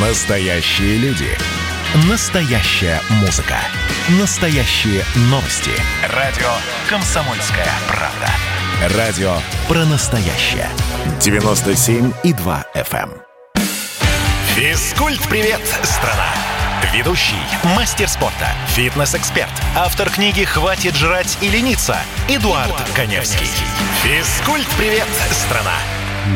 Настоящие люди. Настоящая музыка. Настоящие новости. Радио «Комсомольская правда». Радио про настоящее. 97,2 FM. эм. Физкульт-привет, страна! Ведущий, мастер спорта, фитнес-эксперт, автор книги «Хватит жрать и лениться» Эдуард Коневский. Физкульт-привет, страна!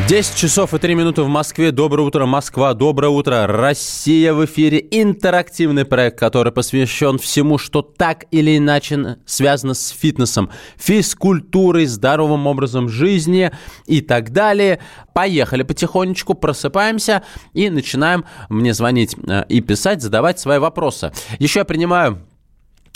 10 часов и 3 минуты в Москве. Доброе утро, Москва. Доброе утро, Россия в эфире. Интерактивный проект, который посвящен всему, что так или иначе связано с фитнесом, физкультурой, здоровым образом жизни и так далее. Поехали потихонечку, просыпаемся и начинаем мне звонить э, и писать, задавать свои вопросы. Еще я принимаю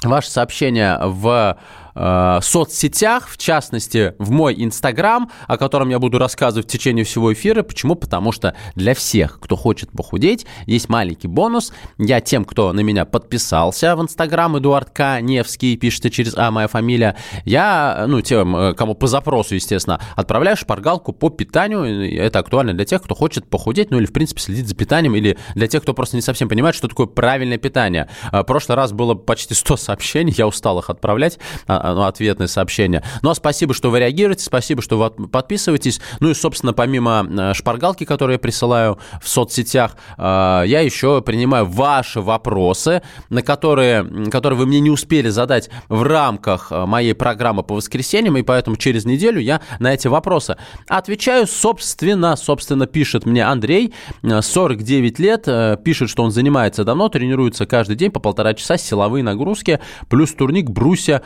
ваши сообщения в э, соцсетях, в частности, в мой Инстаграм, о котором я буду рассказывать в течение всего эфира. Почему? Потому что для всех, кто хочет похудеть, есть маленький бонус. Я тем, кто на меня подписался в Инстаграм, Эдуард К. Невский, пишется через А, моя фамилия, я, ну, тем, э, кому по запросу, естественно, отправляю шпаргалку по питанию. Это актуально для тех, кто хочет похудеть, ну, или, в принципе, следить за питанием, или для тех, кто просто не совсем понимает, что такое правильное питание. Э, В прошлый раз было почти 100 сообщений, я устал их отправлять, а, ну, ответные сообщения. Но спасибо, что вы реагируете, спасибо, что вы подписываетесь. Ну и, собственно, помимо э, шпаргалки, которые я присылаю в соцсетях, э, я еще принимаю ваши вопросы, на которые, которые вы мне не успели задать в рамках моей программы по воскресеньям, и поэтому через неделю я на эти вопросы отвечаю, собственно, собственно, пишет мне Андрей, э, 49 лет, пишет, что он занимается давно, тренируется каждый день по полтора часа, силовые нагрузки, плюс турник, брусья,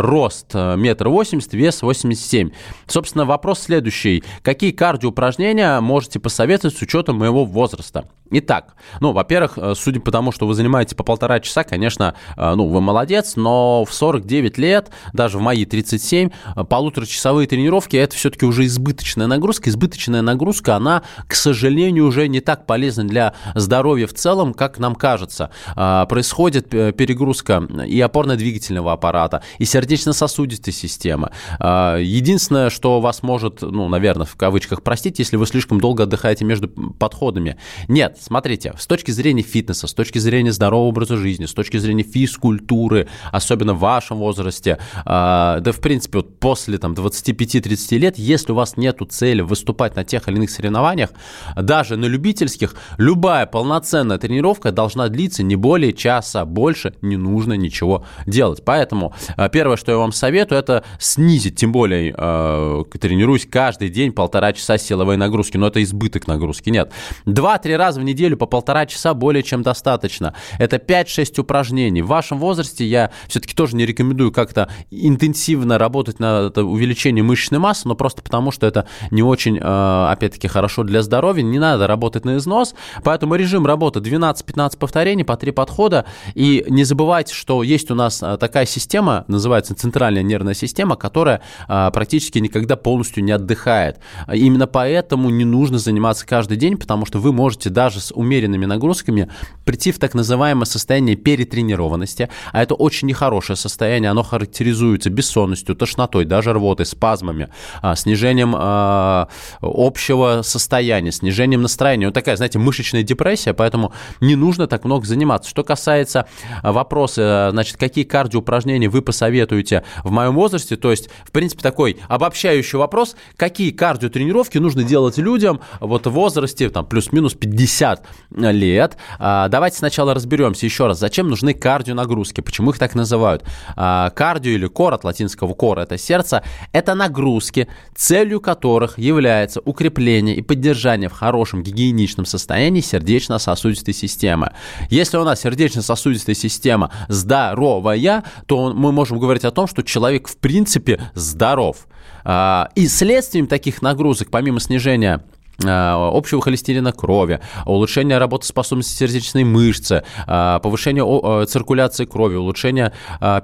рост э, метр восемьдесят, вес 87. Собственно, вопрос следующий. Какие кардиоупражнения можете посоветовать с учетом моего возраста? Итак, ну, во-первых, э, судя по тому, что вы занимаетесь по полтора часа, конечно, э, ну, вы молодец, но в 49 лет, даже в мои 37, э, полуторачасовые тренировки – это все-таки уже избыточная нагрузка. Избыточная нагрузка, она, к сожалению, уже не так полезна для здоровья в целом, как нам кажется. А, Происходит перегрузка и опорно-двигательного аппарата, и сердечно-сосудистой системы. А, Единственное, что вас может, ну, наверное, в кавычках простить, если вы слишком долго отдыхаете между подходами. Нет, смотрите, с точки зрения фитнеса, с точки зрения здорового образа жизни, с точки зрения физкультуры, особенно в вашем возрасте, а, да, в принципе, вот после там 25-30 лет, если у вас нет цели выступать на тех или иных соревнованиях, даже на любительских, любая полноценная тренировка должна длиться не более часа, больше не нужно ничего делать. Поэтому а, первое, что я вам советую, это снизить, тем более э, тренируюсь каждый день полтора часа силовой нагрузки, но это избыток нагрузки, нет. Два-три раза в неделю по полтора часа более чем достаточно. Это 5-6 упражнений. В вашем возрасте я все-таки тоже не рекомендую как-то интенсивно работать на увеличение мышечной массы, но просто потому, что это не очень, э, опять-таки, хорошо для здоровья. Не надо работать на износ, поэтому режим работы 12-15 повторений по 3 подхода. И не забывайте, что есть у нас э, такая система, называется центральная нервная система, которая э, практически никогда полностью не отдыхает. Именно поэтому не нужно заниматься каждый день, потому что вы можете даже с умеренными нагрузками прийти в так называемое состояние перетренированности, а это очень нехорошее состояние, оно характеризуется бессонностью, тошнотой, даже рвотой, спазмами, а, снижением а, общего состояния, снижением настроения. Вот такая, знаете, мышечная депрессия, поэтому не нужно так много заниматься. Что касается а, вопроса, значит, какие кардиоупражнения вы посоветуете в моем возрасте, то есть, в принципе, такой обобщающий вопрос, какие кардиотренировки нужно делать людям вот в возрасте, там, плюс-минус 50 лет. А, Давайте сначала разберемся еще раз, зачем нужны кардионагрузки, почему их так называют. А, Кардио или кор от латинского кора, это сердце, это нагрузки, целью которых является укрепление и поддержание в хорошем гигиеничном состоянии сердечно-сосудистой системы. Если у нас сердечно-сосудистая система здоровая, то мы можем говорить о том, что человек в принципе здоров. А, И следствием таких нагрузок, помимо снижения общего холестерина крови, улучшение работоспособности сердечной мышцы, а, повышение э, циркуляции крови, улучшение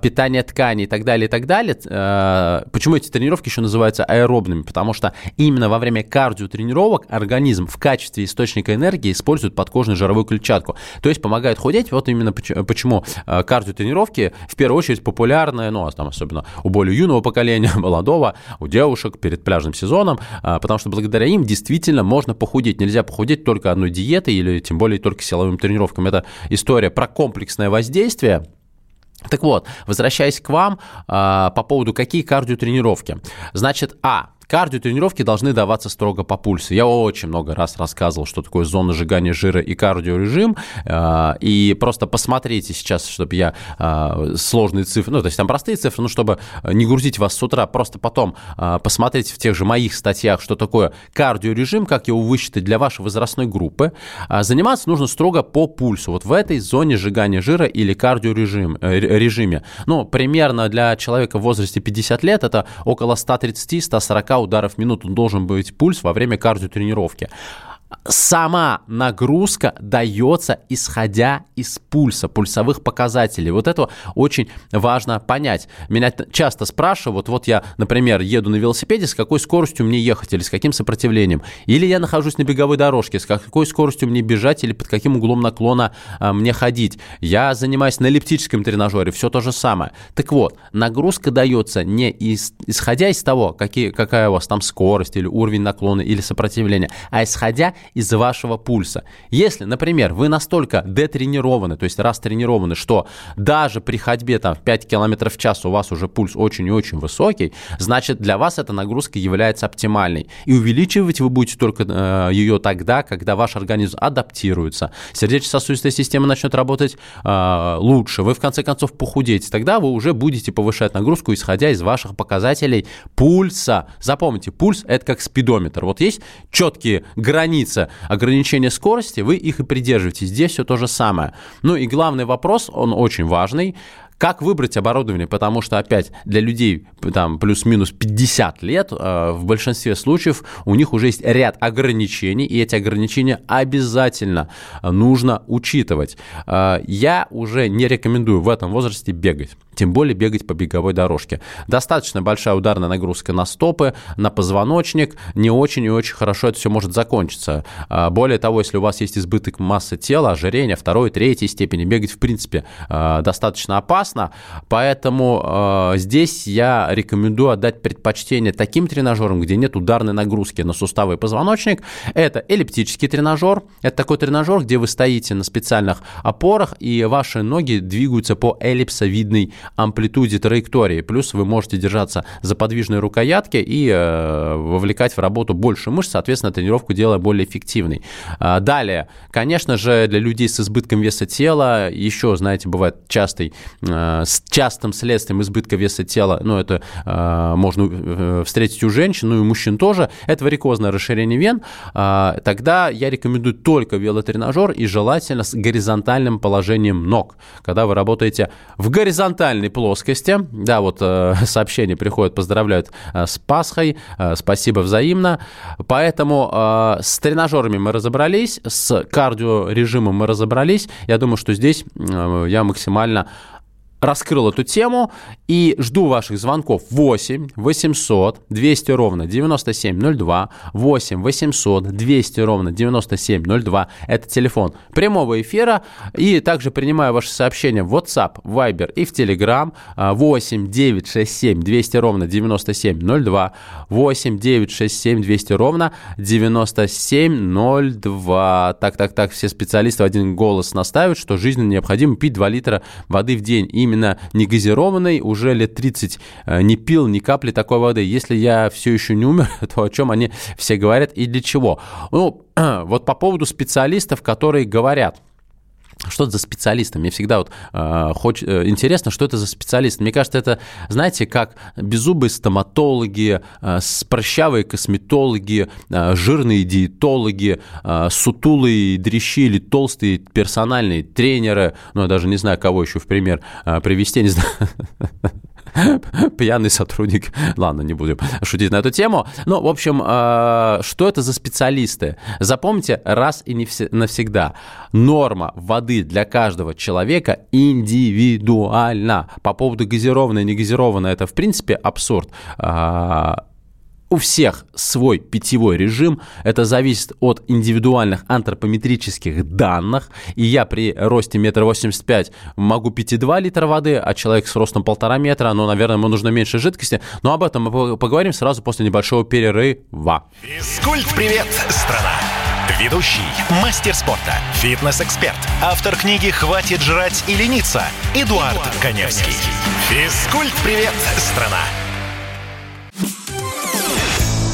питания тканей и так далее, и так далее. Почему эти тренировки еще называются аэробными? Потому что именно во время кардиотренировок организм в качестве источника энергии использует подкожную жировую клетчатку, то есть помогает худеть. Вот именно поч- почему кардиотренировки в первую очередь популярны, ну, а там особенно у более юного поколения, молодого, у девушек перед пляжным сезоном, потому что благодаря им действительно действительно можно похудеть. Нельзя похудеть только одной диетой или тем более только силовым тренировками. Это история про комплексное воздействие. Так вот, возвращаясь к вам, по поводу какие кардиотренировки. Значит, а, Кардиотренировки должны даваться строго по пульсу. Я очень много раз рассказывал, что такое зона сжигания жира и кардиорежим. А, и просто посмотрите сейчас, чтобы я а, сложные цифры, ну, то есть там простые цифры, ну, чтобы не грузить вас с утра, просто потом а, посмотрите в тех же моих статьях, что такое кардиорежим, как его высчитать для вашей возрастной группы. Заниматься нужно строго по пульсу. Вот в этой зоне сжигания жира или кардиорежиме. Э, ну, примерно для человека в возрасте 50 лет это около 130-140 ударов в минуту. Должен быть пульс во время кардиотренировки сама нагрузка дается исходя из пульса, пульсовых показателей. Вот это очень важно понять. Меня часто спрашивают, вот я, например, еду на велосипеде, с какой скоростью мне ехать или с каким сопротивлением. Или я нахожусь на беговой дорожке, с какой скоростью мне бежать или под каким углом наклона а, мне ходить. Я занимаюсь на эллиптическом тренажере, все то же самое. Так вот, нагрузка дается не из, исходя из того, какие, какая у вас там скорость или уровень наклона или сопротивления, а исходя из вашего пульса. Если, например, вы настолько детренированы, то есть растренированы, что даже при ходьбе там, в 5 км в час у вас уже пульс очень и очень высокий, значит для вас эта нагрузка является оптимальной. И увеличивать вы будете только э, ее тогда, когда ваш организм адаптируется, сердечно-сосудистая система начнет работать э, лучше, вы в конце концов похудеете, тогда вы уже будете повышать нагрузку, исходя из ваших показателей пульса. Запомните, пульс это как спидометр. Вот есть четкие границы граница ограничения скорости, вы их и придерживаетесь. Здесь все то же самое. Ну и главный вопрос, он очень важный. Как выбрать оборудование? Потому что, опять, для людей там плюс-минус 50 лет, э, в большинстве случаев у них уже есть ряд ограничений, и эти ограничения обязательно нужно учитывать. Э, я уже не рекомендую в этом возрасте бегать тем более бегать по беговой дорожке. Достаточно большая ударная нагрузка на стопы, на позвоночник, не очень и очень хорошо это все может закончиться. Э, более того, если у вас есть избыток массы тела, ожирение второй, третьей степени, бегать в принципе достаточно опасно, опасно, поэтому э, здесь я рекомендую отдать предпочтение таким тренажерам, где нет ударной нагрузки на суставы и позвоночник. Это эллиптический тренажер, это такой тренажер, где вы стоите на специальных опорах и ваши ноги двигаются по эллипсовидной амплитуде траектории, плюс вы можете держаться за подвижной рукоятки и э, вовлекать в работу больше мышц, соответственно, тренировку делая более эффективной. Э, далее, конечно же, для людей с избытком веса тела еще, знаете, бывает частый Э, с частым следствием избытка веса тела, ну, это э, можно э, встретить у женщин, ну и у мужчин тоже, это варикозное расширение вен, тогда я рекомендую только велотренажер и желательно с горизонтальным положением ног. Когда вы работаете в горизонтальной плоскости, да, вот сообщение приходит, поздравляют с Пасхой, спасибо взаимно. Поэтому с тренажерами мы разобрались, с кардиорежимом мы разобрались. Я думаю, что здесь я максимально раскрыл эту тему и жду ваших звонков. 8 800 200 ровно 9702 8 800 200 ровно 9702 это телефон прямого эфира. И также принимаю ваши сообщения в WhatsApp, Viber и в Telegram. 8 967 200 ровно 9702 8 967 200 ровно 9702 так, так, так, все специалисты в один голос наставят, что жизненно необходимо пить 2 литра воды в день. И именно негазированной, уже лет 30 э, не пил ни капли такой воды. Если я все еще не умер, то о чем они все говорят и для чего? Ну, вот по поводу специалистов, которые говорят – что это за специалисты? Мне всегда вот э, хоч, э, интересно, что это за специалисты. Мне кажется, это, знаете, как беззубые стоматологи, э, прыщавые косметологи, э, жирные диетологи, э, сутулые дрищи или толстые персональные тренеры. Ну, я даже не знаю, кого еще в пример э, привести, не знаю. пьяный сотрудник. Ладно, не будем шутить на эту тему. Ну, в общем, э, что это за специалисты? Запомните раз и не навсегда. Норма воды для каждого человека индивидуальна. По поводу газированной и негазированной, это, в принципе, абсурд. У всех свой питьевой режим. Это зависит от индивидуальных антропометрических данных. И я при росте метра восемьдесят пять могу пить и 2 литра воды, а человек с ростом полтора метра, ну, наверное, ему нужно меньше жидкости. Но об этом мы поговорим сразу после небольшого перерыва. Физкульт-привет, страна! Ведущий, мастер спорта, фитнес-эксперт, автор книги «Хватит жрать и лениться» Эдуард, Эдуард Коневский. Физкульт-привет, страна!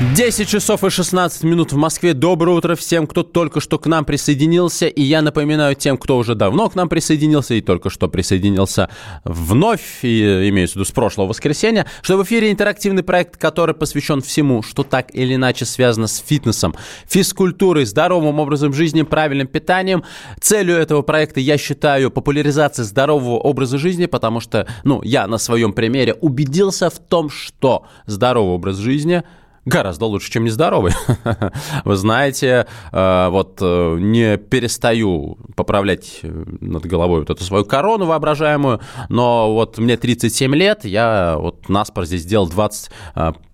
10 часов и 16 минут в Москве. Доброе утро всем, кто только что к нам присоединился. И я напоминаю тем, кто уже давно к нам присоединился и только что присоединился вновь, и, имеется в виду с прошлого воскресенья, что в эфире интерактивный проект, который посвящен всему, что так или иначе связано с фитнесом, физкультурой, здоровым образом жизни, правильным питанием. Целью этого проекта я считаю популяризация здорового образа жизни, потому что, ну, я на своем примере убедился в том, что здоровый образ жизни – гораздо лучше, чем нездоровый. Вы знаете, э, вот э, не перестаю поправлять э, над головой вот эту свою корону воображаемую, но вот мне 37 лет, я вот наспор здесь сделал 20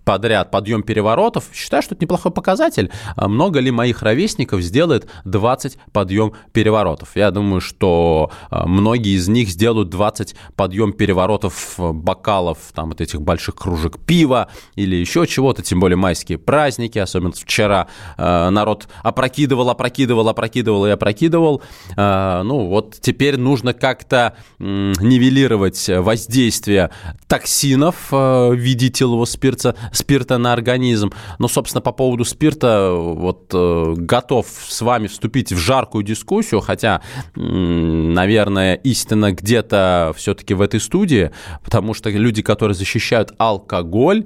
подряд подъем переворотов, считаю, что это неплохой показатель. А много ли моих ровесников сделает 20 подъем переворотов? Я думаю, что а, многие из них сделают 20 подъем переворотов бокалов, там, вот этих больших кружек пива или еще чего-то, тем более майские праздники, особенно вчера а, народ опрокидывал, опрокидывал, опрокидывал и опрокидывал. Ну, вот теперь нужно как-то нивелировать воздействие токсинов в виде этилового спирта спирта на организм. Но, собственно, по поводу спирта вот э, готов с вами вступить в жаркую дискуссию, хотя, наверное, истина где-то все-таки в этой студии, потому что люди, которые защищают алкоголь,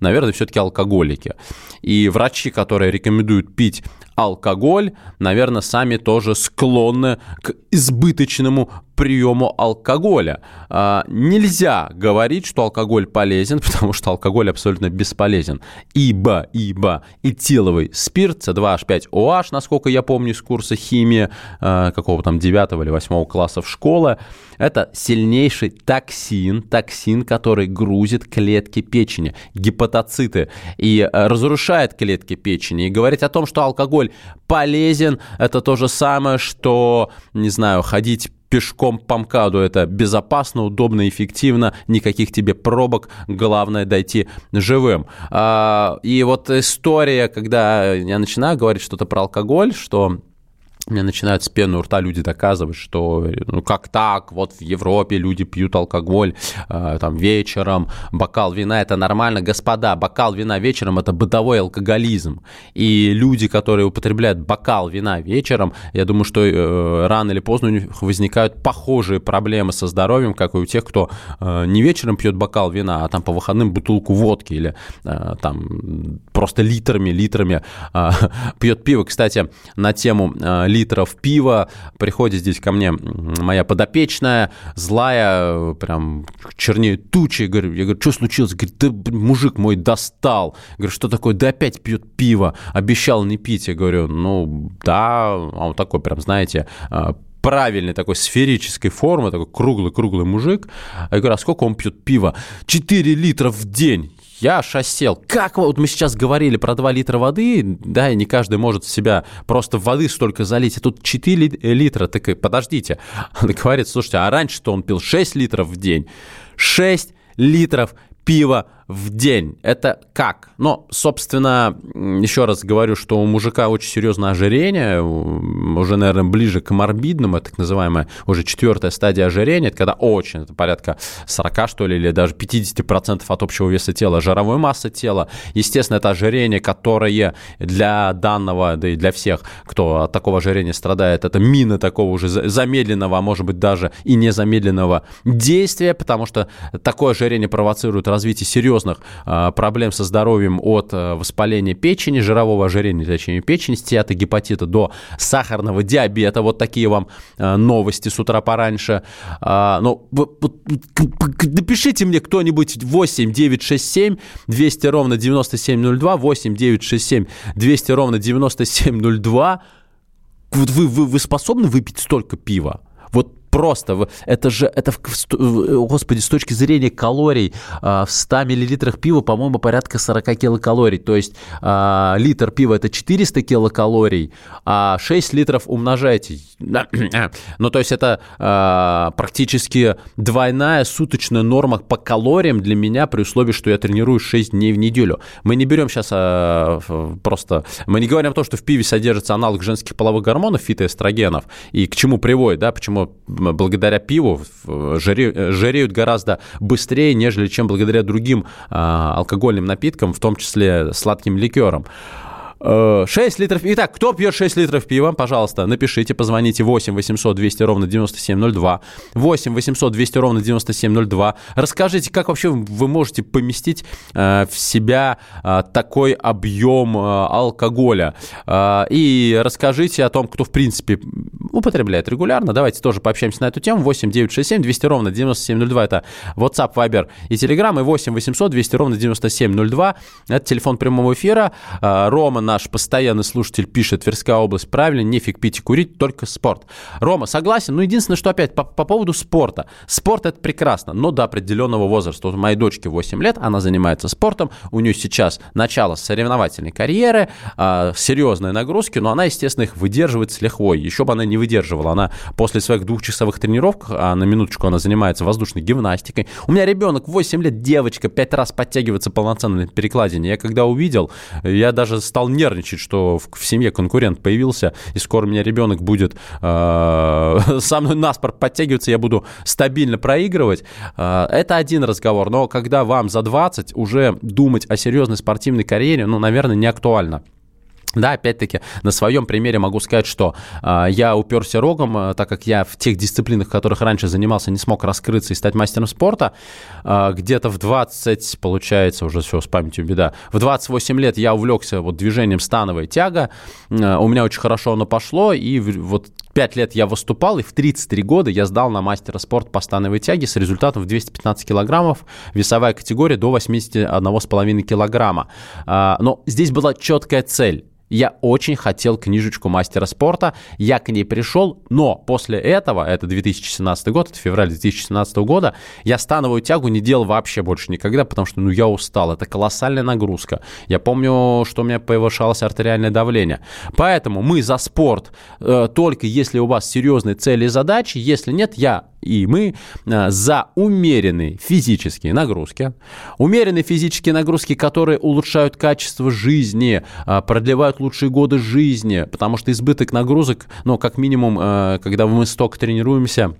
наверное, все-таки алкоголики. И врачи, которые рекомендуют пить алкоголь, наверное, сами тоже склонны к избыточному приему алкоголя. А, нельзя говорить, что алкоголь полезен, потому что алкоголь абсолютно бесполезен. Ибо, ибо этиловый спирт, C2H5OH, насколько я помню из курса химии а, какого там 9 или 8 класса в школе, это сильнейший токсин, токсин, который грузит клетки печени, гепатоциты, и разрушает клетки печени. И говорить о том, что алкоголь полезен, это то же самое, что, не знаю, ходить пешком по МКАДу. Это безопасно, удобно, эффективно, никаких тебе пробок, главное дойти живым. А, и вот история, когда я начинаю говорить что-то про алкоголь, что мне начинают с пены у рта люди доказывать, что ну как так, вот в Европе люди пьют алкоголь э, там вечером, бокал вина это нормально. Господа, бокал вина вечером это бытовой алкоголизм. И люди, которые употребляют бокал вина вечером, я думаю, что э, рано или поздно у них возникают похожие проблемы со здоровьем, как и у тех, кто э, не вечером пьет бокал вина, а там по выходным бутылку водки или э, там просто литрами, литрами э, пьет пиво. Кстати, на тему э, литров пива. Приходит здесь ко мне моя подопечная, злая, прям чернеет тучи. Я говорю, я говорю, что случилось? Говорит, да мужик мой достал. Я говорю, что такое? Да опять пьет пиво. Обещал не пить. Я говорю, ну да. А он такой прям, знаете, а, правильной такой сферической формы, такой круглый-круглый мужик. Я говорю, а сколько он пьет пива? 4 литра в день. Я аж осел. Как вот мы сейчас говорили про 2 литра воды, да, и не каждый может в себя просто воды столько залить, и тут 4 литра, так и подождите. Он говорит, слушайте, а раньше-то он пил 6 литров в день. 6 литров пива в день. Это как? Ну, собственно, еще раз говорю, что у мужика очень серьезное ожирение, уже, наверное, ближе к морбидному, так называемая уже четвертая стадия ожирения, это когда очень, это порядка 40, что ли, или даже 50% от общего веса тела, жировой массы тела. Естественно, это ожирение, которое для данного, да и для всех, кто от такого ожирения страдает, это мина такого уже за- замедленного, а может быть даже и незамедленного действия, потому что такое ожирение провоцирует развитие серьезных а, проблем со здоровьем от а, воспаления печени, жирового ожирения, точнее печени, стеатогепатита до сахарного диабета. Вот такие вам а, новости с утра пораньше. Ну, напишите мне кто-нибудь 8 9 6 7 200 ровно 9702, 8 9 6 7 200 ровно 9702. Вот вы, вы, вы способны выпить столько пива? Просто, это же, это, господи, с точки зрения калорий, а, в 100 миллилитрах пива, по-моему, порядка 40 килокалорий. То есть а, литр пива это 400 килокалорий, а 6 литров умножайте. Ну, то есть это а, практически двойная суточная норма по калориям для меня при условии, что я тренируюсь 6 дней в неделю. Мы не берем сейчас просто... Мы не говорим о том, что в пиве содержится аналог женских половых гормонов, фитоэстрогенов, и к чему приводит, да, почему благодаря пиву жиреют гораздо быстрее, нежели чем благодаря другим а, алкогольным напиткам, в том числе сладким ликерам. Э, 6 литров. Итак, кто пьет 6 литров пива, пожалуйста, напишите, позвоните 8 800 200 ровно 9702. 8 800 200 ровно 9702. Расскажите, как вообще вы можете поместить э, в себя э, такой объем э, алкоголя. Э, и расскажите о том, кто, в принципе, употребляет регулярно. Давайте тоже пообщаемся на эту тему. 8 967 200 ровно 9702. Это WhatsApp, Viber и Telegram. И 8 800 200 ровно 9702. Это телефон прямого эфира. А, Рома, наш постоянный слушатель, пишет, Тверская область, правильно, нефиг пить и курить, только спорт. Рома, согласен. Ну, единственное, что опять по, по поводу спорта. Спорт это прекрасно, но до определенного возраста. Вот моей дочки 8 лет, она занимается спортом, у нее сейчас начало соревновательной карьеры, а, серьезные нагрузки, но она, естественно, их выдерживает с лихвой. Еще бы она не выдерживала. Она после своих двухчасовых тренировок, а на минуточку она занимается воздушной гимнастикой. У меня ребенок 8 лет, девочка, 5 раз подтягивается полноценно на перекладине. Я когда увидел, я даже стал нервничать, что в, в семье конкурент появился, и скоро у меня ребенок будет э, со мной на спорт подтягиваться, я буду стабильно проигрывать. Э, это один разговор, но когда вам за 20, уже думать о серьезной спортивной карьере, ну, наверное, не актуально. Да, опять-таки, на своем примере могу сказать, что э, я уперся рогом, э, так как я в тех дисциплинах, в которых раньше занимался, не смог раскрыться и стать мастером спорта. Э, где-то в 20, получается, уже все, с памятью беда, в 28 лет я увлекся вот движением становая тяга. Э, у меня очень хорошо оно пошло, и в- вот 5 лет я выступал, и в 33 года я сдал на мастера спорта по становой тяге с результатом в 215 килограммов, весовая категория до 81,5 килограмма. А, Но здесь была четкая цель. Я очень хотел книжечку мастера спорта, я к ней пришел, но после этого, это 2017 год, это февраль 2017 года, я становую тягу не делал вообще больше никогда, потому что, ну, я устал, это колоссальная нагрузка. Я помню, что у меня повышалось артериальное давление. Поэтому мы за спорт э, только если у вас серьезные цели и задачи, если нет, я и мы э, за умеренные физические нагрузки. Умеренные физические нагрузки, которые улучшают качество жизни, э, продлевают лучшие годы жизни, потому что избыток нагрузок, ну, как минимум, э, когда мы столько тренируемся,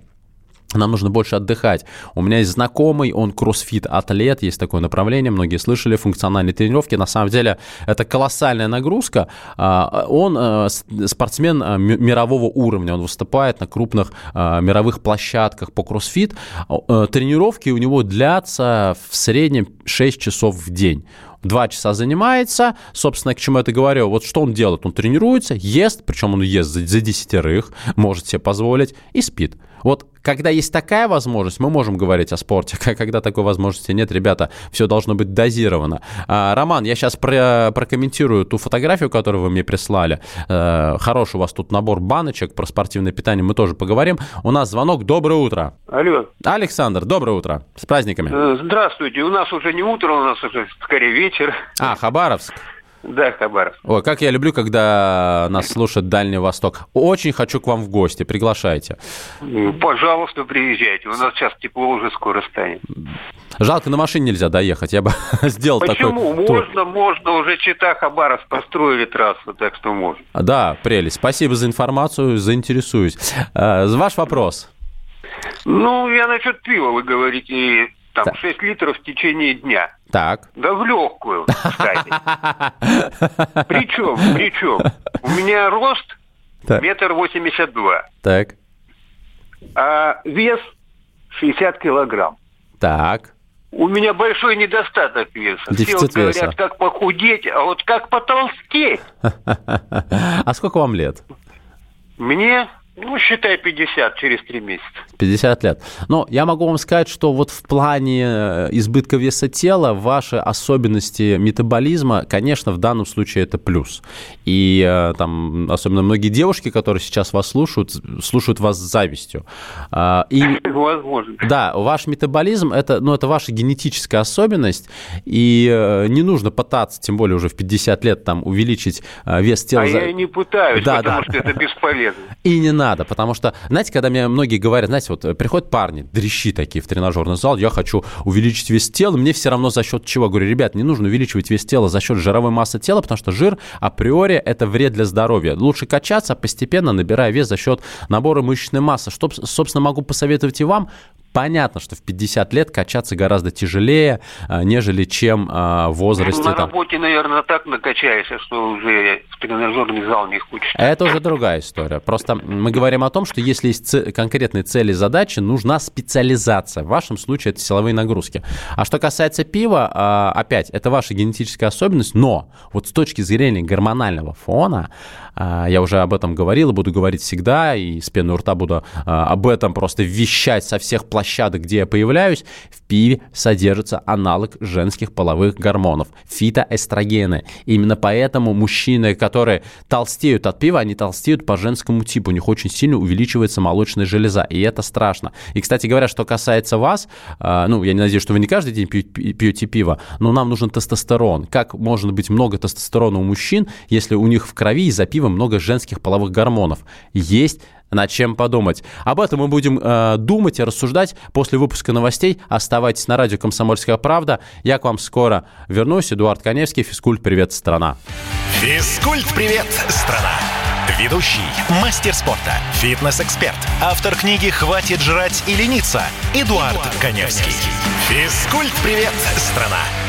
нам нужно больше отдыхать. У меня есть знакомый, он кроссфит-атлет, есть такое направление, многие слышали, функциональные тренировки. На самом деле это колоссальная нагрузка. А, Он э, спортсмен э, ми- мирового уровня, он выступает на крупных э, мировых площадках по кроссфит. Тренировки у него длятся в среднем 6 часов в день. Два часа занимается, собственно, к чему это говорю. Вот что он делает? Он тренируется, ест, причем он ест за, за десятерых, может себе позволить, и спит. Вот когда есть такая возможность, мы можем говорить о спорте. Когда такой возможности нет, ребята, все должно быть дозировано. А, Роман, я сейчас про- прокомментирую ту фотографию, которую вы мне прислали. Э, Хороший у вас тут набор баночек про спортивное питание, мы тоже поговорим. У нас звонок. Доброе утро. Алло. Александр, доброе утро. С праздниками. Э, Здравствуйте. У нас уже не утро, у нас уже скорее вечер. А, Хабаровск. Да, Хабаров. Ой, как я люблю, когда нас слушает Дальний Восток. Очень хочу к вам в гости, приглашайте. Пожалуйста, приезжайте. У нас сейчас тепло уже скоро станет. Жалко, на машине нельзя доехать. Я бы сделал Почему? такой тур. Можно, можно. Уже Чита Хабаровск построили трассу, так что можно. Да, прелесть. Спасибо за информацию, заинтересуюсь. Э, Ваш вопрос. Ну, я насчет пива, вы говорите, там Так. 6 литров в течение дня. Так. Да в легкую, кстати. Причем, причем, у меня рост метр восемьдесят два, Так. а вес 60 килограмм. Так. У меня большой недостаток веса. Все Дефицит вот говорят, веса. как похудеть, а вот как потолстеть. А сколько вам лет? Мне, ну, считай, 50 через 3 месяца. 50 лет. Но я могу вам сказать, что вот в плане э, избытка веса тела ваши особенности метаболизма, конечно, в данном случае это плюс. И э, там, особенно многие девушки, которые сейчас вас слушают, слушают вас с завистью. А, И Возможно. Да, ваш метаболизм это, ну, это ваша генетическая особенность, и э, не нужно пытаться, тем более уже в 50 лет, там, увеличить вес тела. А я и не пытаюсь, Да, потому да. что это бесполезно. И не надо, потому что, знаете, когда мне многие говорят, знаете, вот э, приходят парни, дрищи такие в тренажерный зал, я хочу увеличить вес тела, мне все равно за счет чего? Говорю, ребят, не нужно увеличивать вес тела за счет жировой массы тела, потому что жир априори это вред для здоровья. Лучше качаться, постепенно набирая вес за счет набора мышечной массы. Что, собственно, могу посоветовать и вам. Понятно, что в 50 лет качаться гораздо тяжелее, а, нежели чем а, в возрасте На там, работе, наверное, так накачаешься, что уже в тренажерный зал не хочется. Это уже другая история. Просто мы говорим о том, что если есть ц- конкретные цели и задачи, нужна специализация. В вашем случае это силовые нагрузки. А что касается пива, а, опять, это ваша генетическая особенность, но вот с точки зрения гормонального фона, а, я уже об этом говорил и буду говорить всегда, и с пены у рта буду а, об этом просто вещать со всех площадок, где я появляюсь, в пиве содержится аналог женских половых гормонов – фитоэстрогены. Именно поэтому мужчины, которые толстеют от пива, они толстеют по женскому типу. У них очень сильно увеличивается молочная железа, и это страшно. И, кстати говоря, что касается вас, а, ну, я не надеюсь, что вы не каждый день пьете пиво, но нам нужен тестостерон. Как может быть много тестостерона у мужчин, если у них в крови из-за пива много женских половых гормонов? Есть над чем подумать. Об этом мы будем э, думать и рассуждать после выпуска новостей. Оставайтесь на радио «Комсомольская правда». Я к вам скоро вернусь. Эдуард Коневский, физкульт «Привет, страна». Физкульт-привет, страна! Ведущий, мастер спорта, фитнес-эксперт, автор книги «Хватит жрать и лениться» Эдуард, Коневский. Физкульт-привет, страна!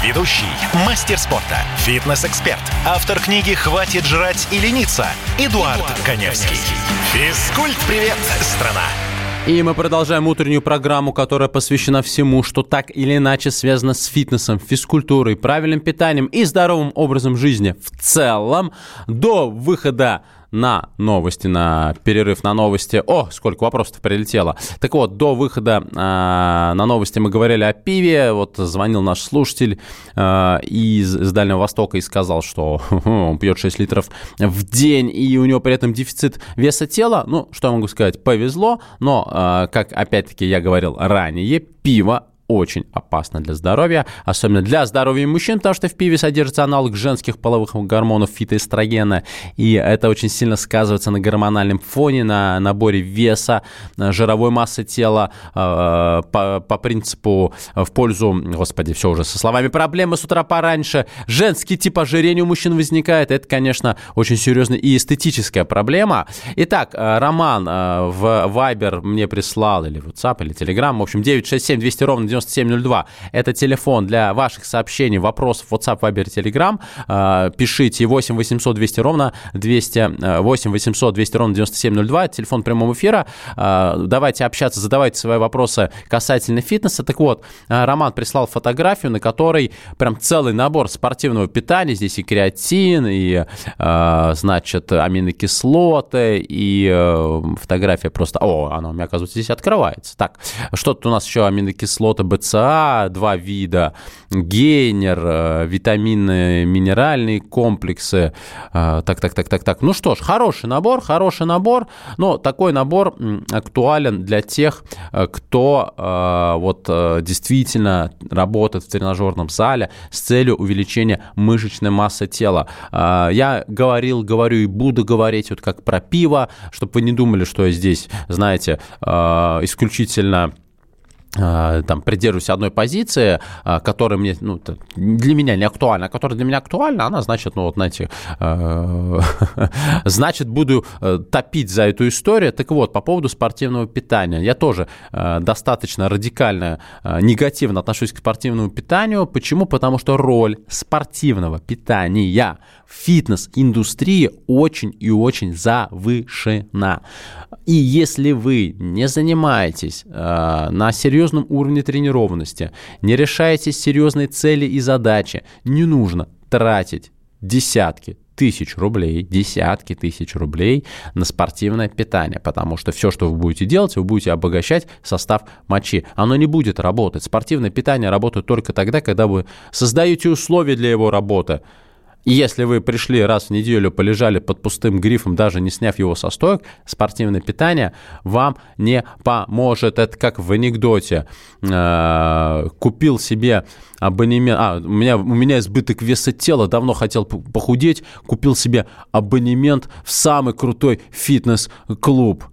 Ведущий, мастер спорта, фитнес-эксперт, автор книги «Хватит жрать и лениться» Эдуард, Коневский. Физкульт-привет, страна! И мы продолжаем утреннюю программу, которая посвящена всему, что так или иначе связано с фитнесом, физкультурой, правильным питанием и здоровым образом жизни в целом до выхода на новости, на перерыв на новости. О, сколько вопросов прилетело. Так вот, до выхода а, на новости мы говорили о пиве. Вот звонил наш слушатель а, из, из Дальнего Востока и сказал, что он пьет 6 литров в день, и у него при этом дефицит веса тела. Ну, что я могу сказать, повезло, но, а, как опять-таки я говорил ранее, пиво очень опасно для здоровья, особенно для здоровья мужчин, потому что в пиве содержится аналог женских половых гормонов фитоэстрогена, и это очень сильно сказывается на гормональном фоне, на наборе веса, жировой массы тела, э, по, по принципу э, в пользу, господи, все уже со словами проблемы с утра пораньше, женский тип ожирения у мужчин возникает, это, конечно, очень серьезная и эстетическая проблема. Итак, э, Роман в Viber мне прислал, или WhatsApp, или Telegram, в общем, 967 200 ровно 9702. Это телефон для ваших сообщений, вопросов WhatsApp, Viber, Telegram. Э, Пишите 8 800 200 ровно 200, э, 8 800 200 ровно 9702. Это телефон прямого эфира. Давайте общаться, задавайте свои вопросы касательно фитнеса. Так вот, э, Роман прислал фотографию, на которой прям целый набор спортивного питания. Здесь и креатин, и, э, значит, аминокислоты, и э, фотография просто... О, она у меня, оказывается, здесь открывается. Так, что тут у нас еще аминокислоты работа БЦА, два вида, гейнер, э, витаминные, минеральные комплексы. Э, Так, так, так, так, так. Ну что ж, хороший набор, хороший набор, но такой набор актуален для тех, э, кто э, вот э, действительно работает в тренажерном зале с целью увеличения мышечной массы тела. Э, Я говорил, говорю и буду говорить вот как про пиво, чтобы вы не думали, что я здесь, знаете, э, исключительно э, там придерживаюсь одной позиции, э, которая мне, ну, для меня не актуальна, а которая для меня актуальна, она значит, ну, вот, знаете, э, значит, буду э, топить за эту историю. Так вот, по поводу спортивного питания. Я тоже э, достаточно радикально э, негативно отношусь к спортивному питанию. Почему? Потому что роль спортивного питания в фитнес-индустрии очень и очень завышена. И если вы не занимаетесь э, на серьезном уровне тренированности, не решаете серьезные цели и задачи, не нужно тратить десятки тысяч рублей, десятки тысяч рублей на спортивное питание, потому что все, что вы будете делать, вы будете обогащать состав мочи. Оно не будет работать. Спортивное питание работает только тогда, когда вы создаете условия для его работы. И если вы пришли раз в неделю, полежали под пустым грифом, даже не сняв его со стоек, спортивное питание вам не поможет. Это как в анекдоте. Э, Купил себе абонемент... А, у меня, у меня избыток веса тела, давно хотел похудеть, купил себе абонемент в самый крутой фитнес-клуб.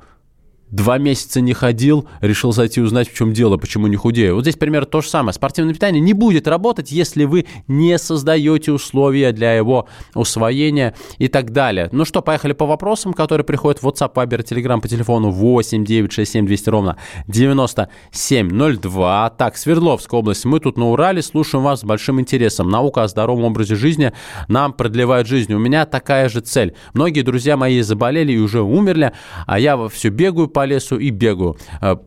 Два месяца не ходил, решил зайти узнать, в чем дело, почему не худею. Вот здесь примерно то же самое. Спортивное питание не будет работать, если вы не создаете условия для его усвоения и так далее. Ну что, поехали по вопросам, которые приходят в WhatsApp, Viber, Telegram по телефону 8 967 200 ровно 9702. Так, Свердловская область. Мы тут на Урале слушаем вас с большим интересом. Наука о здоровом образе жизни нам продлевает жизнь. У меня такая же цель. Многие друзья мои заболели и уже умерли, а я все бегаю по лесу и бегаю. Э,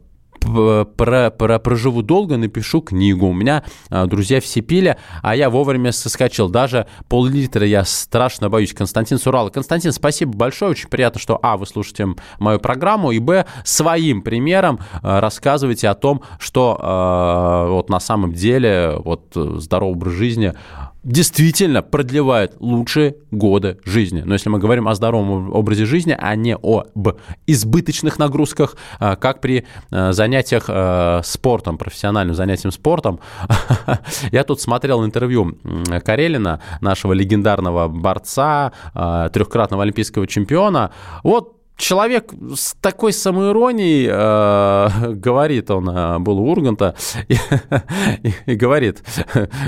про, про, проживу долго, напишу книгу. У меня а, друзья все пили, а я вовремя соскочил. Даже пол-литра я страшно боюсь. Константин Сурал. Константин, спасибо большое. Очень приятно, что, а, вы слушаете мою программу, и, б, своим примером а, рассказываете о том, что а, вот на самом деле вот э, здоровый образ жизни действительно продлевает лучшие годы жизни. Но если мы говорим о здоровом образе жизни, а не об избыточных нагрузках, а, как при а, занятиях а, спортом, профессиональным занятием спортом. Я тут смотрел интервью Карелина, нашего легендарного борца, трехкратного олимпийского чемпиона. Вот человек с такой самоиронией э, говорит, он э, был у Урганта, и, и- и говорит,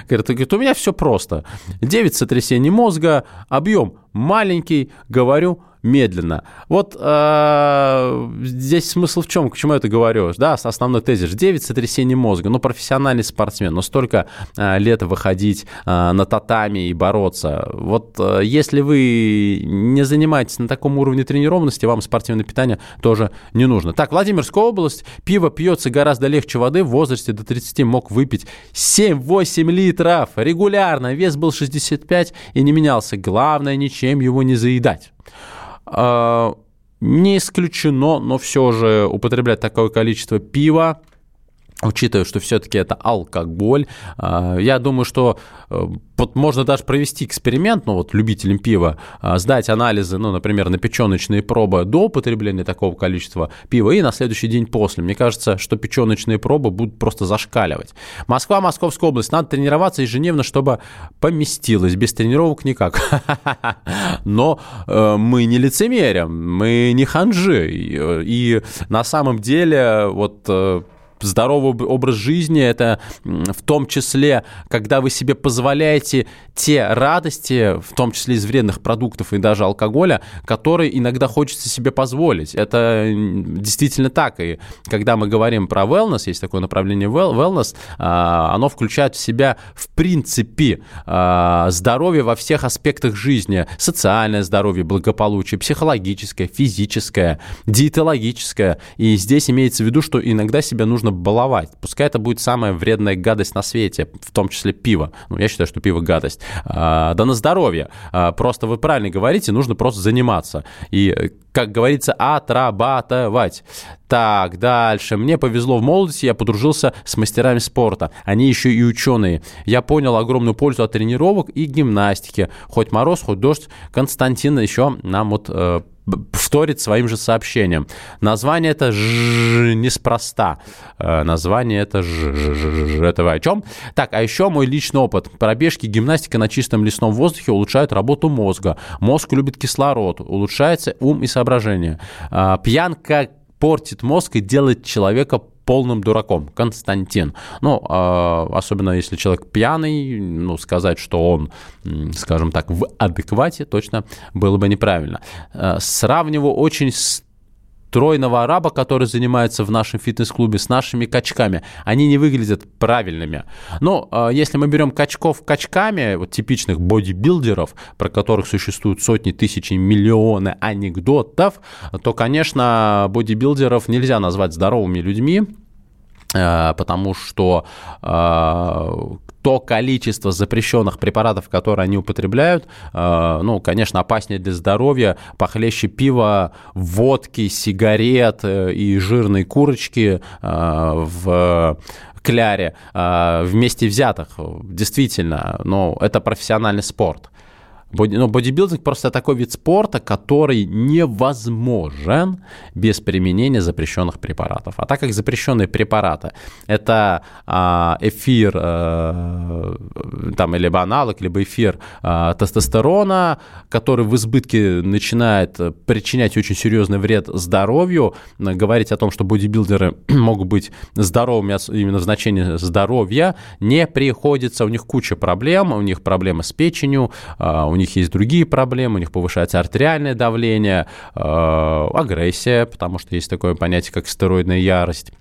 говорит, говорит, у меня все просто. 9 сотрясений мозга, объем маленький, говорю медленно. Вот э, здесь смысл в чем, к чему я это говорю? Да, основной тезис. 9 сотрясений мозга. Ну, профессиональный спортсмен, но столько э, лет выходить э, на татами и бороться. Вот э, если вы не занимаетесь на таком уровне тренированности, вам спортивное питание тоже не нужно. Так, Владимирская область. Пиво пьется гораздо легче воды. В возрасте до 30 мог выпить 7-8 литров регулярно. Вес был 65 и не менялся. Главное, ничем его не заедать. А, Не исключено, но все же употреблять такое количество пива, учитывая, что все-таки это алкоголь, а, я думаю, что э, вот можно даже провести эксперимент, ну вот любителям пива, а, сдать анализы, ну, например, на печеночные пробы до употребления такого количества пива и на следующий день после. Мне кажется, что печеночные пробы будут просто зашкаливать. Москва, Московская область. Надо тренироваться ежедневно, чтобы поместилось. Без тренировок никак. Но э, мы не лицемерим, мы не ханжи. И, э, на самом деле вот здоровый об- образ жизни это в том числе, когда вы себе позволяете те радости, в том числе из вредных продуктов и даже алкоголя, которые иногда хочется себе позволить. Это действительно так. И когда мы говорим про wellness, есть такое направление well- wellness, а, оно включает в себя в принципе а, здоровье во всех аспектах жизни. Социальное здоровье, благополучие, психологическое, физическое, диетологическое. И здесь имеется в виду, что иногда себя нужно баловать. Пускай это будет самая вредная гадость на свете, в том числе пиво. Ну, я считаю, что пиво гадость. А, да на здоровье. А, просто вы правильно говорите, нужно просто заниматься. И, как говорится, отрабатывать. Так, дальше. Мне повезло в молодости, я подружился с мастерами спорта. Они еще и ученые. Я понял огромную пользу от тренировок и гимнастики. Хоть мороз, хоть дождь. Константин еще нам вот э, вторит своим же сообщением. Название это ж неспроста. Э, название это ж это вы о чем? Так, а еще мой личный опыт. Пробежки, гимнастика на чистом лесном воздухе улучшают работу мозга. Мозг любит кислород, улучшается ум и соображение. Э, пьянка портит мозг и делает человека полным дураком. Константин. Ну, э, особенно если человек пьяный, ну, сказать, что он, скажем так, в адеквате, точно было бы неправильно. Э, сравниваю очень стройного араба, который занимается в нашем фитнес-клубе, с нашими качками. Они не выглядят правильными. Но э, если мы берем качков качками, вот типичных бодибилдеров, про которых существуют сотни, тысячи, миллионы анекдотов, то, конечно, бодибилдеров нельзя назвать здоровыми людьми, э, потому что э, то количество запрещенных препаратов, которые они употребляют, э, ну, конечно, опаснее для здоровья, похлеще пива, водки, сигарет э, и жирной курочки э, в кляре вместе взятых, действительно, но это профессиональный спорт. Боди, ну, бодибилдинг просто такой вид спорта, который невозможен без применения запрещенных препаратов. А так как запрещенные препараты это а, эфир, а, там, либо аналог, либо эфир а, тестостерона, который в избытке начинает причинять очень серьезный вред здоровью, говорить о том, что бодибилдеры могут быть здоровыми именно в значении здоровья, не приходится. У них куча проблем, у них проблемы с печенью, а, у них них есть другие проблемы, у них повышается артериальное давление, э, агрессия, потому что есть такое понятие, как стероидная ярость.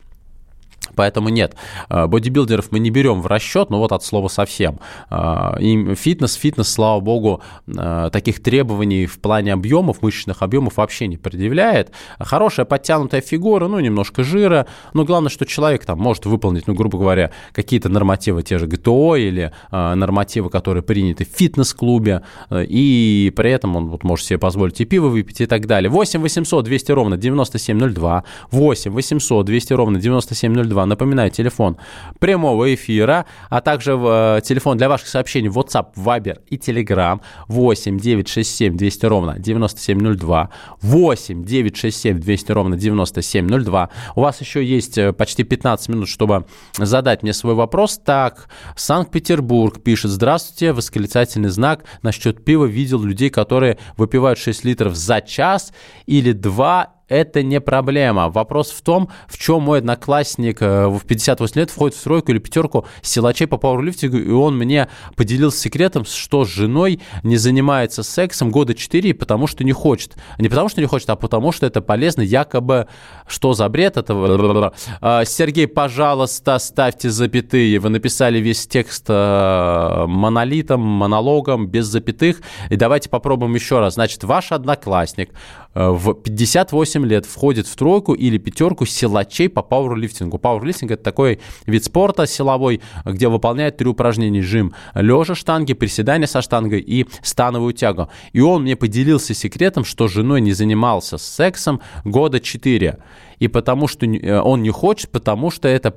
Поэтому нет, э, бодибилдеров мы не берем в расчет, но вот от слова совсем. Э, и фитнес, фитнес, слава богу, э, таких требований в плане объемов, мышечных объемов вообще не предъявляет. Хорошая подтянутая фигура, ну, немножко жира, но главное, что человек там может выполнить, ну, грубо говоря, какие-то нормативы, те же ГТО или нормативы, которые приняты в фитнес-клубе, и при этом он вот может себе позволить и пиво выпить и так далее. 8 800 200 ровно 9702, 8 800 200 ровно 9702, Напоминаю, телефон прямого эфира, а также в, э, телефон для ваших сообщений WhatsApp, Viber и Telegram 8 967 200 ровно 9702 8 967 200 ровно 9702. У вас еще есть э, почти 15 минут, чтобы задать мне свой вопрос. Так, Санкт-Петербург пишет, здравствуйте, восклицательный знак. Насчет пива видел людей, которые выпивают 6 литров за час или 2 это не проблема. Вопрос в том, в чем мой одноклассник э, в 58 лет входит в тройку или пятерку силачей по пауэрлифтингу, и он мне поделился секретом, что с женой не занимается сексом года 4, потому что не хочет. Не потому что не хочет, а потому что это полезно, якобы, что за бред этого. А, Сергей, пожалуйста, ставьте запятые. Вы написали весь текст э, монолитом, монологом, без запятых. И давайте попробуем еще раз. Значит, ваш одноклассник в 58 лет входит в тройку или пятерку силачей по пауэрлифтингу. Пауэрлифтинг – это такой вид спорта силовой, где выполняет три упражнения – жим лежа штанги, приседания со штангой и становую тягу. И он мне поделился секретом, что женой не занимался сексом года 4. И потому что э, он не хочет, потому что это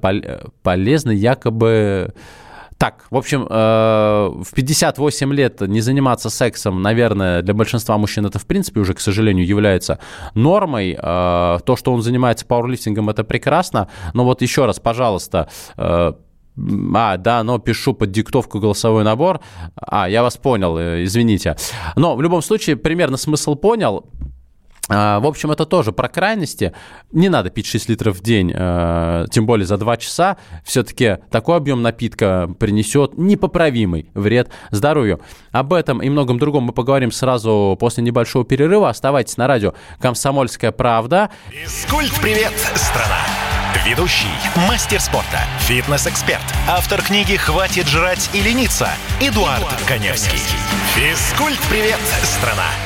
полезно якобы так, в общем, э, в 58 лет не заниматься сексом, наверное, для большинства мужчин это, в принципе, уже, к сожалению, является нормой. Э, то, что он занимается пауэрлифтингом, это прекрасно. Но вот еще раз, пожалуйста, э, а, да, но пишу под диктовку голосовой набор. А, я вас понял, извините. Но в любом случае, примерно смысл понял. А, в общем, это тоже про крайности. Не надо пить 6 литров в день, э, тем более за 2 часа. Все-таки такой объем напитка принесет непоправимый вред здоровью. Об этом и многом другом мы поговорим сразу после небольшого перерыва. Оставайтесь на радио «Комсомольская правда». Физкульт-привет, страна! Ведущий, мастер спорта, фитнес-эксперт, автор книги «Хватит жрать и лениться» Эдуард, Эдуард Коневский. Физкульт-привет, страна!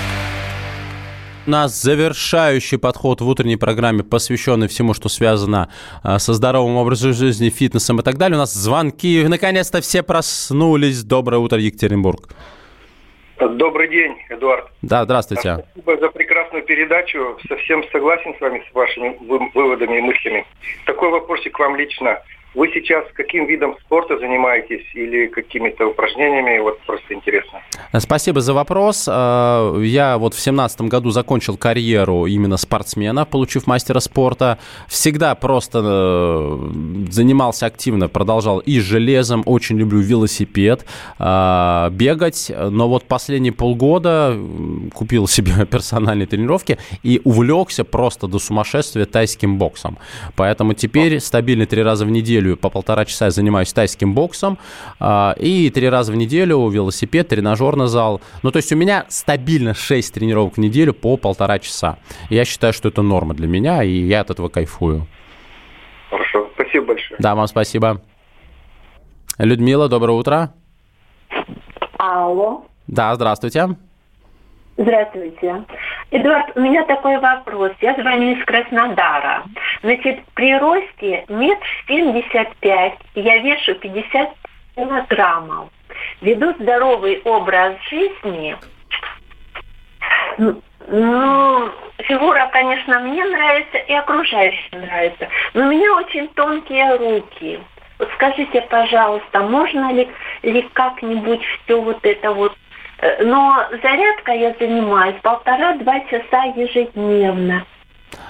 У нас завершающий подход в утренней программе, посвященный всему, что связано а, со здоровым образом жизни, фитнесом и так далее. У нас звонки. Наконец-то все проснулись. Доброе утро, Екатеринбург. Добрый день, Эдуард. Да, здравствуйте. Спасибо за прекрасную передачу. Совсем согласен с вами, с вашими вы- выводами и мыслями. Такой вопросик к вам лично. Вы сейчас каким видом спорта занимаетесь или какими-то упражнениями? Вот просто интересно. Спасибо за вопрос. Э, Я вот в семнадцатом году закончил карьеру именно спортсмена, получив мастера спорта. Всегда просто э, занимался активно, продолжал и железом, очень люблю велосипед, э, бегать. Но вот последние полгода купил себе персональные тренировки и увлекся просто до сумасшествия тайским боксом. Поэтому теперь стабильно три раза в неделю по полтора часа я занимаюсь тайским боксом а, и три раза в неделю велосипед, тренажерный зал. Ну, то есть у меня стабильно 6 тренировок в неделю по полтора часа. Я считаю, что это норма для меня, и я от этого кайфую. Хорошо, спасибо большое. Да, вам спасибо. Людмила, доброе утро. Алло. Да, здравствуйте. Здравствуйте. Эдуард, у меня такой вопрос. Я звоню из Краснодара. Значит, при росте метр семьдесят пять, я вешу 50 килограммов. Веду здоровый образ жизни. Ну, фигура, конечно, мне нравится и окружающим нравится. Но у меня очень тонкие руки. Вот скажите, пожалуйста, можно ли, ли как-нибудь все вот это вот но зарядка я занимаюсь полтора-два часа ежедневно.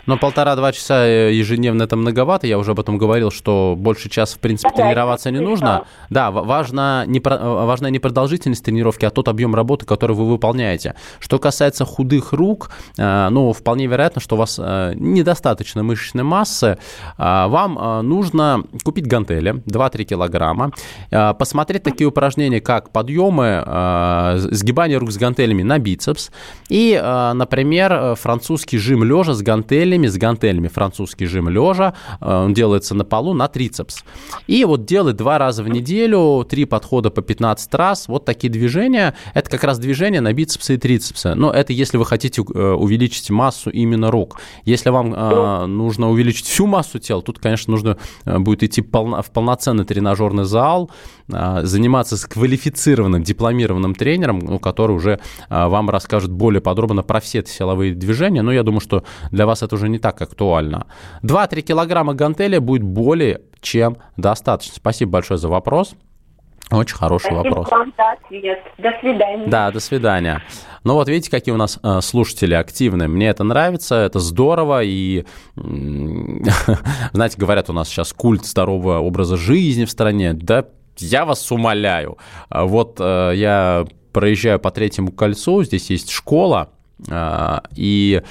Но полтора-два часа э, ежедневно это многовато. Я уже об этом говорил, что больше часа, в принципе, тренироваться не нужно. Да, ва- важно не, э, важна не продолжительность тренировки, а тот объем работы, который вы выполняете. Что касается худых рук, э, ну, вполне вероятно, что у вас недостаточно мышечной массы. Э, Вам нужно купить гантели 2-3 килограмма, посмотреть такие упражнения, как подъемы, сгибание рук с гантелями на бицепс и, например, французский жим лежа с гантелями, с гантелями французский жим лежа, э, он делается на полу на трицепс. И вот делать два раза в неделю, три подхода по 15 раз, вот такие движения, это как раз движения на бицепсы и трицепсы. Но это если вы хотите э, увеличить массу именно рук. Если вам э, нужно увеличить всю массу тела, тут, конечно, нужно будет идти в полноценный тренажерный зал, заниматься с квалифицированным, дипломированным тренером, ну, который уже вам расскажет более подробно про все силовые движения. Но я думаю, что для вас это уже не так актуально. 2-3 килограмма гантели будет более чем достаточно. Спасибо большое за вопрос. Очень хороший Спасибо вопрос. вам за ответ. До свидания. Да, до свидания. Ну вот видите, какие у нас э, слушатели активные. Мне это нравится, это здорово. И, знаете, говорят, у нас сейчас культ здорового образа жизни в стране. Да, я вас умоляю. Вот э, я проезжаю по третьему кольцу, здесь есть школа, э, и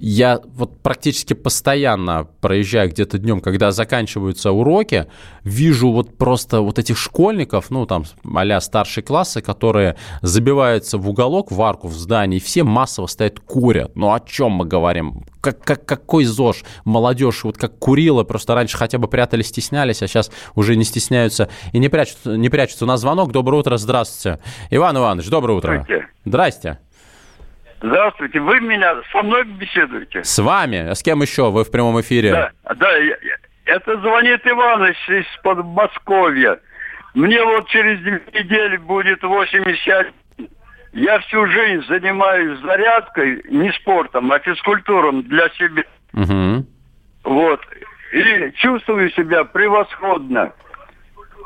я вот практически постоянно проезжаю где-то днем, когда заканчиваются уроки, вижу вот просто вот этих школьников, ну там а старшие классы, которые забиваются в уголок, в арку в здании, и все массово стоят курят. Ну о чем мы говорим? Как, как, какой ЗОЖ? Молодежь вот как курила, просто раньше хотя бы прятались, стеснялись, а сейчас уже не стесняются и не прячутся. Не прячутся. У нас звонок. Доброе утро, здравствуйте. Иван Иванович, доброе утро. Здравствуйте. Здрасте. Здравствуйте, вы меня со мной беседуете? С вами? А с кем еще? Вы в прямом эфире? Да, да, я- это звонит Иваныч из Подмосковья. Мне вот через две недели будет 80. Я всю жизнь занимаюсь зарядкой, не спортом, а физкультуром для себя. Мгм. Вот. И чувствую себя превосходно.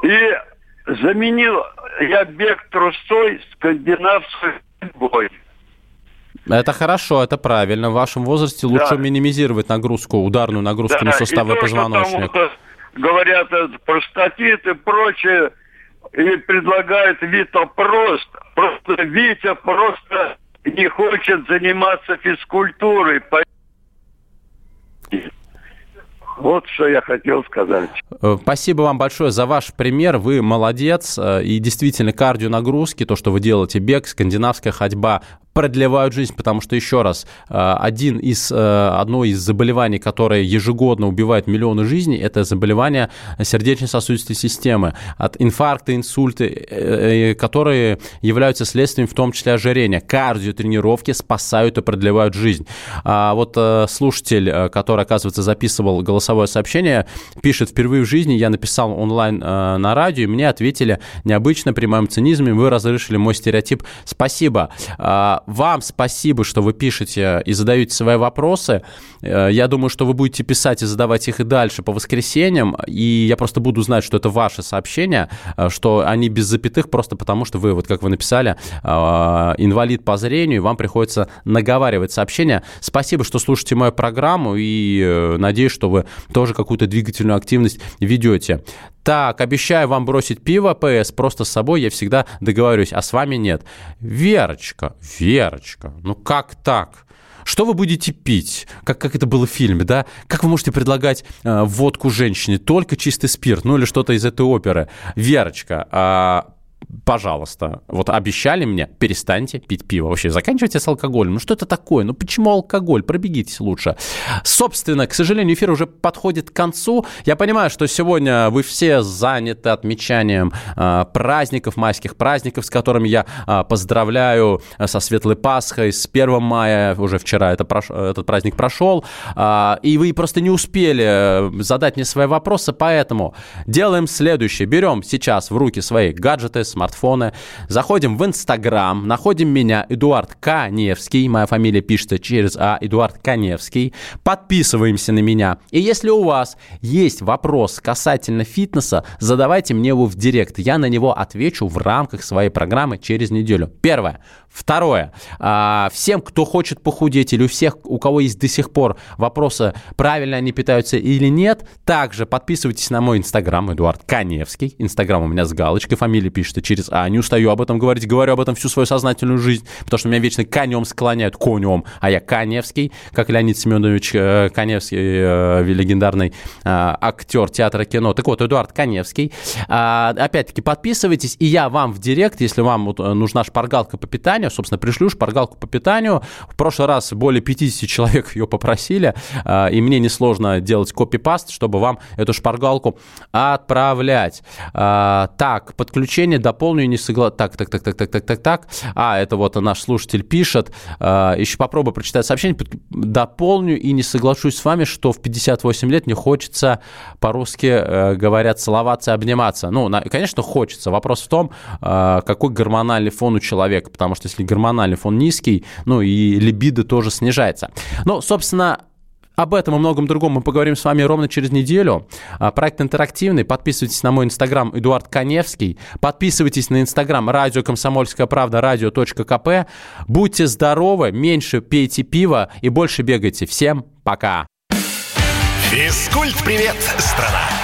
И заменил я бег трусой скандинавской ходьбой. Это хорошо, это правильно. В вашем возрасте лучше Да. минимизировать нагрузку, ударную нагрузку на Да, суставы и то, что позвоночника. там говорят, это простатит и прочее, и предлагают Вита просто. Просто Витя просто не хочет заниматься физкультурой. Вот что я хотел сказать. Э, Спасибо вам большое за ваш пример. Вы молодец. Э, И действительно, кардионагрузки, то, что вы делаете, бег, скандинавская ходьба, продлевают жизнь, потому что, еще раз, э, один из, э, одно из заболеваний, которое ежегодно убивает миллионы жизней, это заболевание сердечно-сосудистой системы. От инфаркта, инсульта, э, которые являются следствием в том числе ожирения. Кардиотренировки спасают и продлевают жизнь. А вот слушатель, который, оказывается, записывал голосовое сообщение, пишет, впервые в жизни я написал онлайн на радио, и мне ответили необычно при моем цинизме, вы разрушили мой стереотип. Спасибо. Вам спасибо, что вы пишете и задаете свои вопросы. Э, Я думаю, что вы будете писать и задавать их и дальше по воскресеньям, и я просто буду знать, что это ваши сообщения, э, что они без запятых, просто потому что вы, вот как вы написали, э, инвалид по зрению, и вам приходится наговаривать сообщения. Спасибо, что слушаете мою программу, и э, надеюсь, что вы тоже какую-то двигательную активность ведете. Так, обещаю вам бросить пиво, ПС, просто с собой я всегда договорюсь, а с вами нет. Верочка, Верочка, ну как так? Что вы будете пить? Как, как это было в фильме, да? Как вы можете предлагать э, водку женщине? Только чистый спирт, ну или что-то из этой оперы. Верочка, а, пожалуйста, вот обещали мне, перестаньте пить пиво. Вообще, заканчивайте с алкоголем. Ну что это такое? Ну почему алкоголь? Пробегитесь лучше. Собственно, к сожалению, эфир уже подходит к концу. Я понимаю, что сегодня вы все заняты отмечанием э, праздников, майских праздников, с которыми я э, поздравляю э, со Светлой Пасхой, с 1 мая, уже вчера это прош... этот праздник прошел, э, и вы просто не успели э, задать мне свои вопросы, поэтому делаем следующее. Берем сейчас в руки свои гаджеты, смартфоны, заходим в Инстаграм, находим меня, Эдуард Каневский, моя фамилия пишется через А, Эдуард Каневский, подписываемся на меня. И если у вас есть вопрос касательно фитнеса, задавайте мне его в директ. Я на него отвечу в рамках своей программы через неделю. Первое. Второе. А, Всем, кто хочет похудеть, или у всех, у кого есть до сих пор вопросы, правильно они питаются или нет, также подписывайтесь на мой инстаграм, Эдуард Каневский. Инстаграм у меня с галочкой, фамилия пишется через А. Не устаю об этом говорить, говорю об этом всю свою сознательную жизнь, потому что меня вечно конем склоняют, конем, а я Каневский, как Леонид Семенович э, Каневский, э, легендарный э, актер театра кино. Так вот, Эдуард Каневский. А, Опять-таки, подписывайтесь, и я вам в директ, если вам нужна шпаргалка по питанию, собственно, пришлю шпаргалку по питанию. В прошлый раз более 50 человек ее попросили, а, и мне несложно делать копипаст, чтобы вам эту шпаргалку отправлять. А, Так, подключение дополню не согласен. Так, так, так, так, так, так, так, так. А, это вот наш слушатель пишет. А, Еще попробую прочитать сообщение. Дополню и не соглашусь с вами, что в 58 лет мне хочется по-русски, э, говорят, целоваться и обниматься. Ну, конечно, хочется. Вопрос в том, э, какой гормональный фон у человека. Потому что если гормональный фон низкий, ну и либидо тоже снижается. Ну, собственно, об этом и многом другом мы поговорим с вами ровно через неделю. А, Проект интерактивный. Подписывайтесь на мой инстаграм Эдуард Коневский. Подписывайтесь на инстаграм радио Комсомольская правда радио.кп. Будьте здоровы, меньше пейте пиво и больше бегайте. Всем пока. Физкульт-привет, страна!